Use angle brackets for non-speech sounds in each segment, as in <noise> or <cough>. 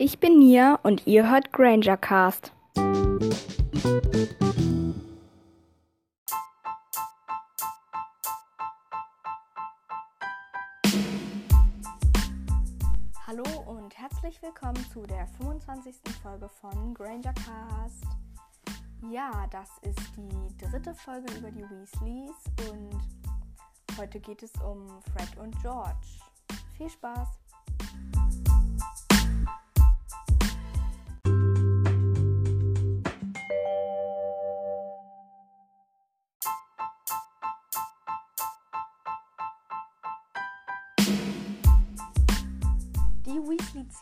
Ich bin Nia und ihr hört Granger Cast. Hallo und herzlich willkommen zu der 25. Folge von Granger Cast. Ja, das ist die dritte Folge über die Weasleys und heute geht es um Fred und George. Viel Spaß!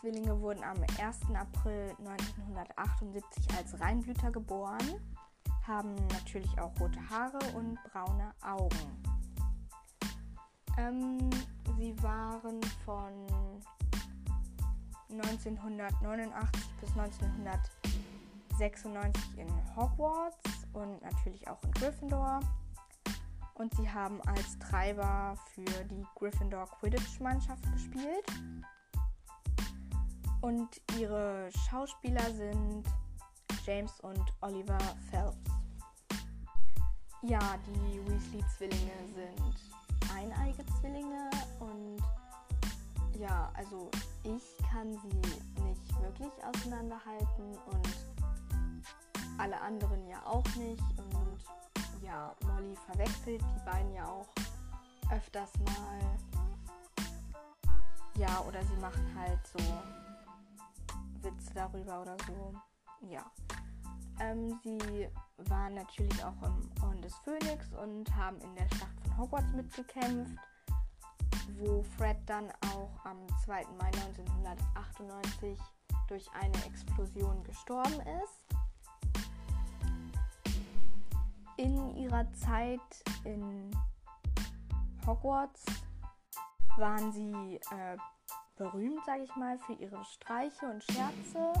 Weasley-Zwillinge wurden am 1. April 1978 als Reinblüter geboren, haben natürlich auch rote Haare und braune Augen. Ähm, sie waren von 1989 bis 1996 in Hogwarts und natürlich auch in Gryffindor. Und sie haben als Treiber für die Gryffindor Quidditch-Mannschaft gespielt. Und ihre Schauspieler sind James und Oliver Phelps. Ja, die Weasley-Zwillinge sind eineige Zwillinge und ja, also ich kann sie nicht wirklich auseinanderhalten und alle anderen ja auch nicht. Und ja, Molly verwechselt die beiden ja auch öfters mal. Ja, oder sie machen halt so Witze darüber oder so. Ja. Ähm, sie waren natürlich auch im Orden des Phönix und haben in der Schlacht von Hogwarts mitgekämpft, wo Fred dann auch am 2. Mai 1998 durch eine Explosion gestorben ist. In ihrer Zeit in Hogwarts waren sie äh, berühmt, sage ich mal, für ihre Streiche und Scherze.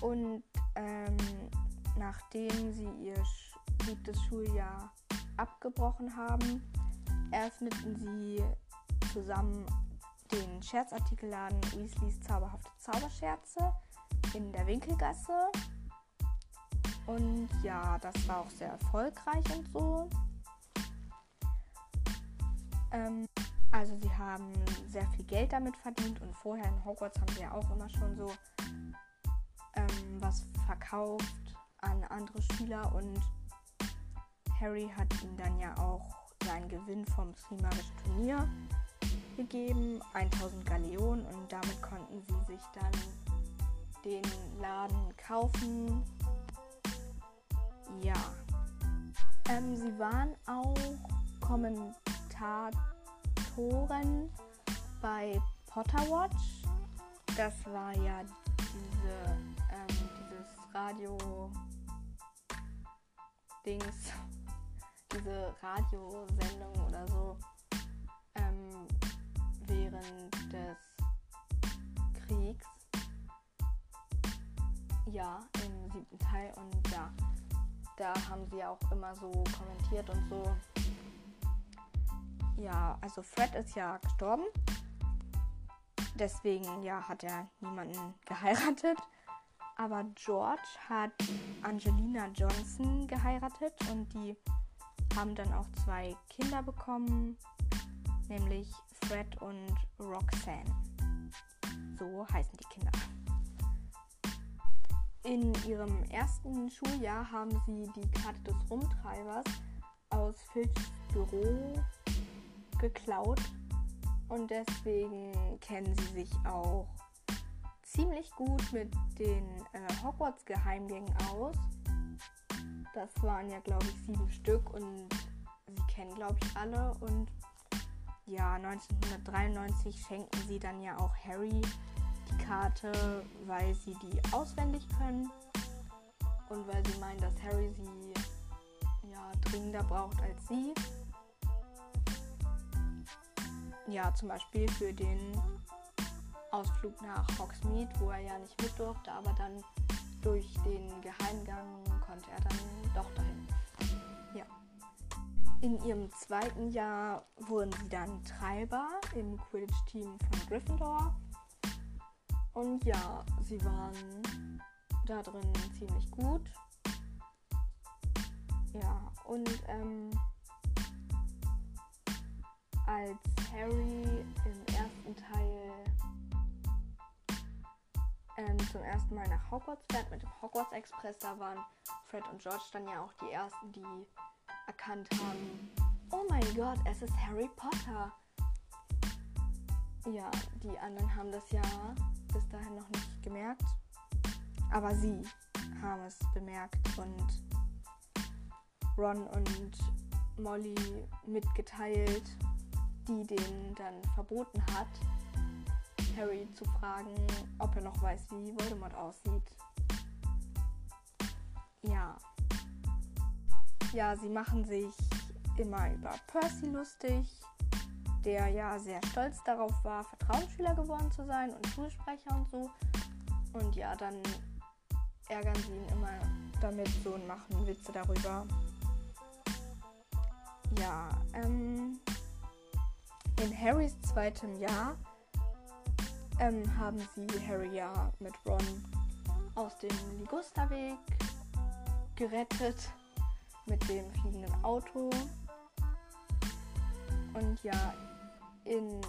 Und ähm, nachdem sie ihr siebtes Schuljahr abgebrochen haben, eröffneten sie zusammen den Scherzartikelladen Weasleys zauberhafte Zauberscherze in der Winkelgasse. Und ja, das war auch sehr erfolgreich und so. Ähm, also sie haben sehr viel Geld damit verdient und vorher in Hogwarts haben sie ja auch immer schon so ähm, was verkauft an andere Schüler und Harry hat ihnen dann ja auch seinen Gewinn vom Primarischen Turnier gegeben, 1000 Galeonen und damit konnten sie sich dann den Laden kaufen. Ja. Ähm, sie waren auch Kommentatoren bei Potterwatch. Das war ja diese, ähm, dieses Radio Dings, <laughs> diese Radiosendung oder so ähm, während des Kriegs. Ja, im siebten Teil und ja, da haben sie auch immer so kommentiert und so. Ja, also Fred ist ja gestorben. Deswegen ja hat er niemanden geheiratet. Aber George hat Angelina Johnson geheiratet und die haben dann auch zwei Kinder bekommen, nämlich Fred und Roxanne. So heißen die Kinder. In ihrem ersten Schuljahr haben sie die Karte des Rumtreibers aus Filchs Büro geklaut und deswegen kennen sie sich auch ziemlich gut mit den äh, Hogwarts-Geheimgängen aus. Das waren ja, glaube ich, sieben Stück und sie kennen, glaube ich, alle. Und ja, 1993 schenken sie dann ja auch Harry die Karte, weil sie die auswendig können und weil sie meinen, dass Harry sie ja dringender braucht als sie. Ja, zum Beispiel für den Ausflug nach Hogsmeade, wo er ja nicht mit durfte, aber dann durch den Geheimgang konnte er dann doch dahin. Ja. In ihrem zweiten Jahr wurden sie dann Treiber im Quidditch-Team von Gryffindor. Und ja, sie waren da drin ziemlich gut. Ja, und ähm, als Harry im ersten Teil ähm, zum ersten Mal nach Hogwarts fährt mit dem Hogwarts Express, da waren Fred und George dann ja auch die ersten, die erkannt haben, oh mein Gott, es ist Harry Potter. Ja, die anderen haben das ja bis dahin noch nicht gemerkt. Aber sie haben es bemerkt und Ron und Molly mitgeteilt, die denen dann verboten hat, Harry zu fragen, ob er noch weiß, wie Voldemort aussieht. Ja. Ja, sie machen sich immer über Percy lustig, der ja sehr stolz darauf war, Vertrauensschüler geworden zu sein und Schulsprecher und so. Und ja, dann ärgern sie ihn immer damit so und machen Witze darüber. Ja, ähm, in Harrys zweitem Jahr ähm, haben sie Harry ja mit Ron aus dem Ligusterweg gerettet mit dem fliegenden Auto. Und ja, in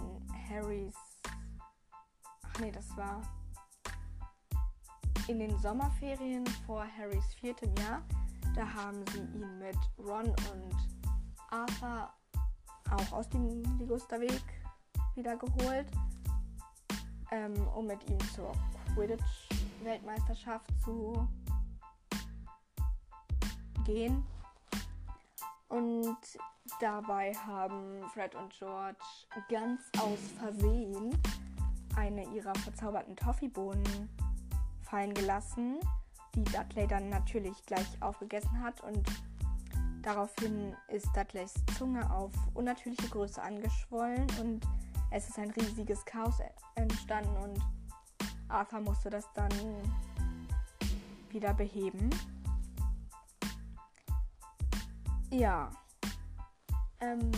Harrys. Ach nee, das war in den Sommerferien vor Harrys viertem Jahr. Da haben sie ihn mit Ron und auch aus dem Ligusterweg wieder geholt, ähm, um mit ihm zur Quidditch-Weltmeisterschaft zu gehen. Und dabei haben Fred und George ganz aus Versehen eine ihrer verzauberten Toffeebohnen fallen gelassen, die Dudley dann natürlich gleich aufgegessen hat und daraufhin ist Dudleys Zunge auf unnatürliche Größe angeschwollen und es ist ein riesiges Chaos entstanden und Arthur musste das dann wieder beheben. Ja. Ähm,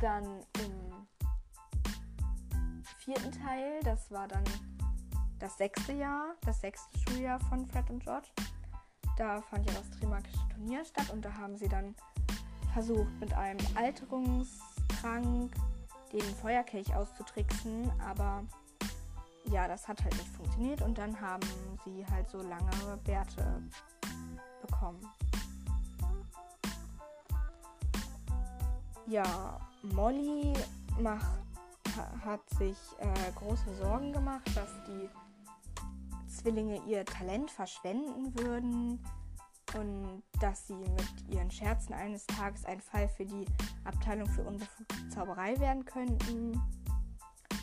dann im vierten Teil, das war dann das sechste Jahr, das sechste Schuljahr von Fred und George. Da fand ja das Trimagische Turnier statt und da haben sie dann versucht, mit einem Alterungstrank den Feuerkelch auszutricksen, aber ja, das hat halt nicht funktioniert und dann haben sie halt so lange Bärte bekommen. Ja, Molly macht, hat sich äh, große Sorgen gemacht, dass die Zwillinge ihr Talent verschwenden würden und dass sie mit ihren Scherzen eines Tages ein Fall für die Abteilung für unbefugte Zauberei werden könnten.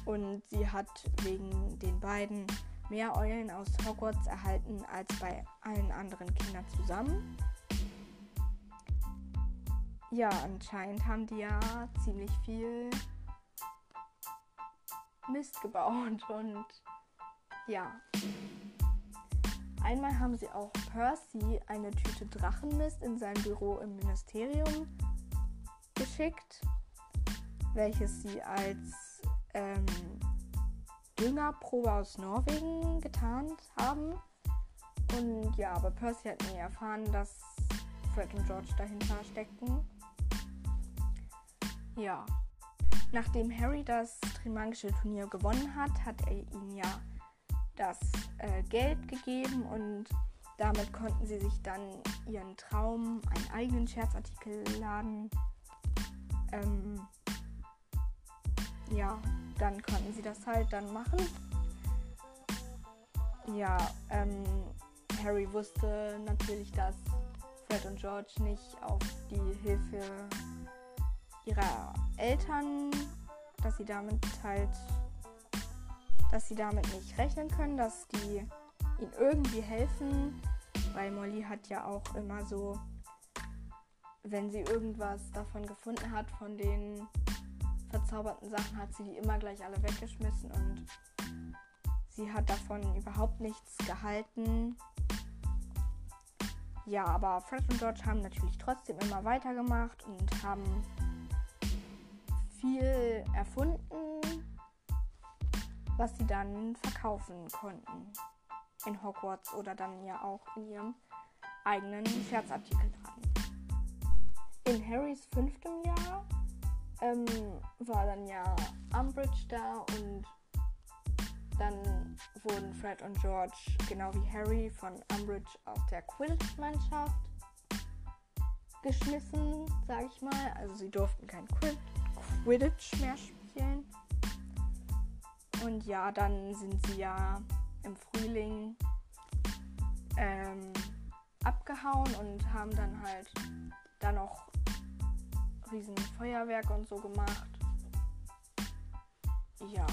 Und sie hat wegen den beiden mehr Eulen aus Hogwarts erhalten als bei allen anderen Kindern zusammen ja, anscheinend haben die ja ziemlich viel Mist gebaut und ja. Einmal haben sie auch Percy eine Tüte Drachenmist in sein Büro im Ministerium geschickt, welches sie als ähm, Düngerprobe aus Norwegen getarnt haben. Und ja, aber Percy hat nie erfahren, dass Fred und George dahinter steckten. Ja. Nachdem Harry das Trimagische Turnier gewonnen hat, hat er ihnen ja das äh, Geld gegeben und damit konnten sie sich dann ihren Traum, einen eigenen Scherzartikelladen, ähm, ja, dann konnten sie das halt dann machen. Ja, ähm, Harry wusste natürlich, dass Fred und George nicht auf die Hilfe ihrer Eltern, dass sie damit halt, dass sie damit nicht rechnen können, dass die ihnen irgendwie helfen, weil Molly hat ja auch immer so, wenn sie irgendwas davon gefunden hat, von den verzauberten Sachen, hat sie die immer gleich alle weggeschmissen und sie hat davon überhaupt nichts gehalten. Ja, aber Fred und George haben natürlich trotzdem immer weitergemacht und haben viel erfunden. Was sie dann verkaufen konnten in Hogwarts oder dann ja auch in ihrem eigenen Scherzartikelladen. In Harrys fünftem Jahr ähm, war dann ja Umbridge da und dann wurden Fred und George, genau wie Harry, von Umbridge aus der Quidditch-Mannschaft geschmissen, sag ich mal. Also sie durften kein Quidditch mehr spielen. Und ja, dann sind sie ja im Frühling ähm, abgehauen und haben dann halt da noch riesen Feuerwerk und so gemacht. Ja.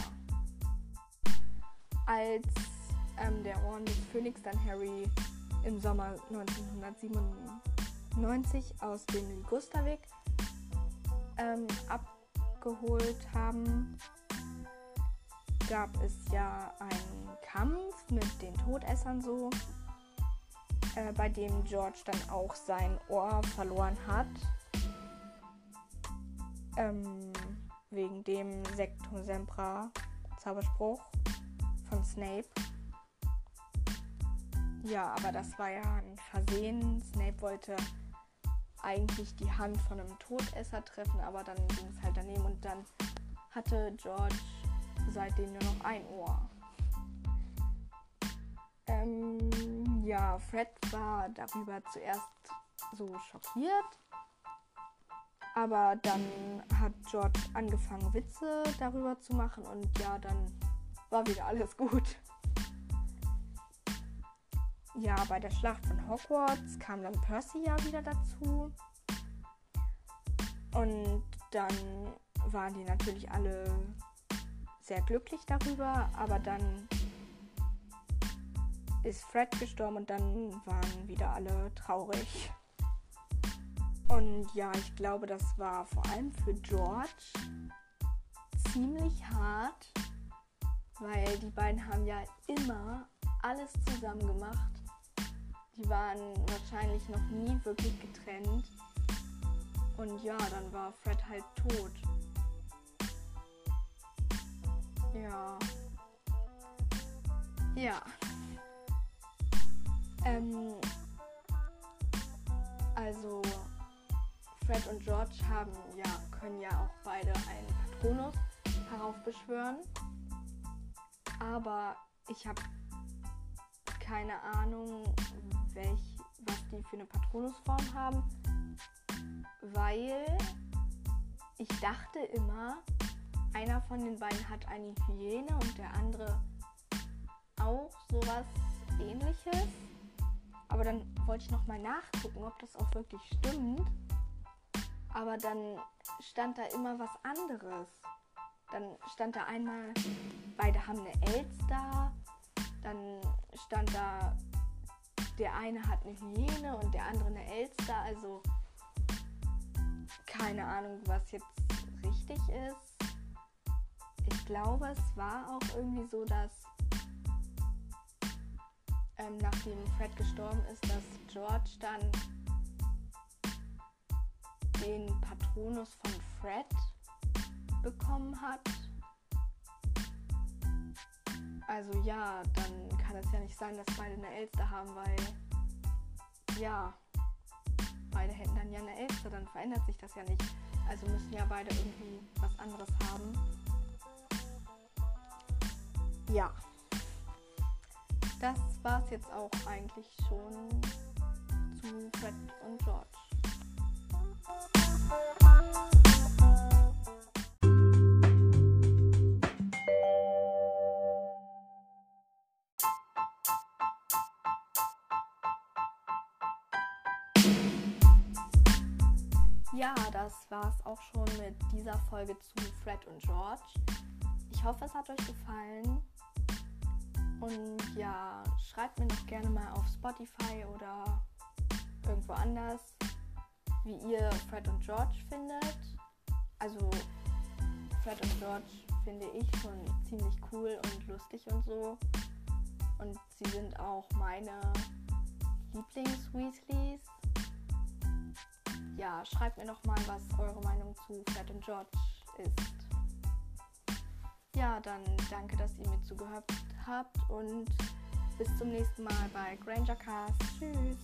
Als ähm, der Orden des Phönix dann Harry im Sommer 1997 aus dem Ligusterweg ähm, abgeholt haben, gab es ja einen Kampf mit den Todessern so, äh, bei dem George dann auch sein Ohr verloren hat. Ähm, wegen dem Sectum Sempra Zauberspruch von Snape. Ja, aber das war ja ein Versehen. Snape wollte eigentlich die Hand von einem Todesser treffen, aber dann ging es halt daneben und dann hatte George seitdem nur noch ein Ohr. Ähm, ja, Fred war darüber zuerst so schockiert, aber dann hat George angefangen, Witze darüber zu machen und ja, dann war wieder alles gut. Ja, bei der Schlacht von Hogwarts kam dann Percy ja wieder dazu. Und dann waren die natürlich alle sehr glücklich darüber, aber dann ist Fred gestorben und dann waren wieder alle traurig. Und ja, ich glaube, das war vor allem für George ziemlich hart, weil die beiden haben ja immer alles zusammen gemacht. Die waren wahrscheinlich noch nie wirklich getrennt. Und ja, dann war Fred halt tot. Ja. Ja. Ähm, also Fred und George haben ja, können ja auch beide einen Patronus heraufbeschwören. Aber ich habe keine Ahnung, welch, was die für eine Patronusform haben. Weil ich dachte immer, einer von den beiden hat eine Hyäne und der andere auch sowas ähnliches. Aber dann wollte ich nochmal nachgucken, ob das auch wirklich stimmt. Aber dann stand da immer was anderes. Dann stand da einmal, beide haben eine Elster. Dann stand da, der eine hat eine Hyäne und der andere eine Elster. Also keine Ahnung, was jetzt richtig ist. Ich glaube, es war auch irgendwie so, dass ähm, nachdem Fred gestorben ist, dass George dann den Patronus von Fred bekommen hat. Also ja, dann kann es ja nicht sein, dass beide eine Elster haben, weil ja, beide hätten dann ja eine Elster, dann verändert sich das ja nicht. Also müssen ja beide irgendwie was anderes haben. Ja das war es jetzt auch eigentlich schon zu Fred und George. Ja, das war es auch schon mit dieser Folge zu Fred und George. Ich hoffe, es hat euch gefallen. Und ja, schreibt mir doch gerne mal auf Spotify oder irgendwo anders, wie ihr Fred und George findet. Also Fred und George finde ich schon ziemlich cool und lustig und so. Und sie sind auch meine Lieblings-Weasleys. Ja, schreibt mir doch mal, was eure Meinung zu Fred und George ist. Ja, dann danke, dass ihr mir zugehört habt und bis zum nächsten Mal bei Granger Cast. Tschüss.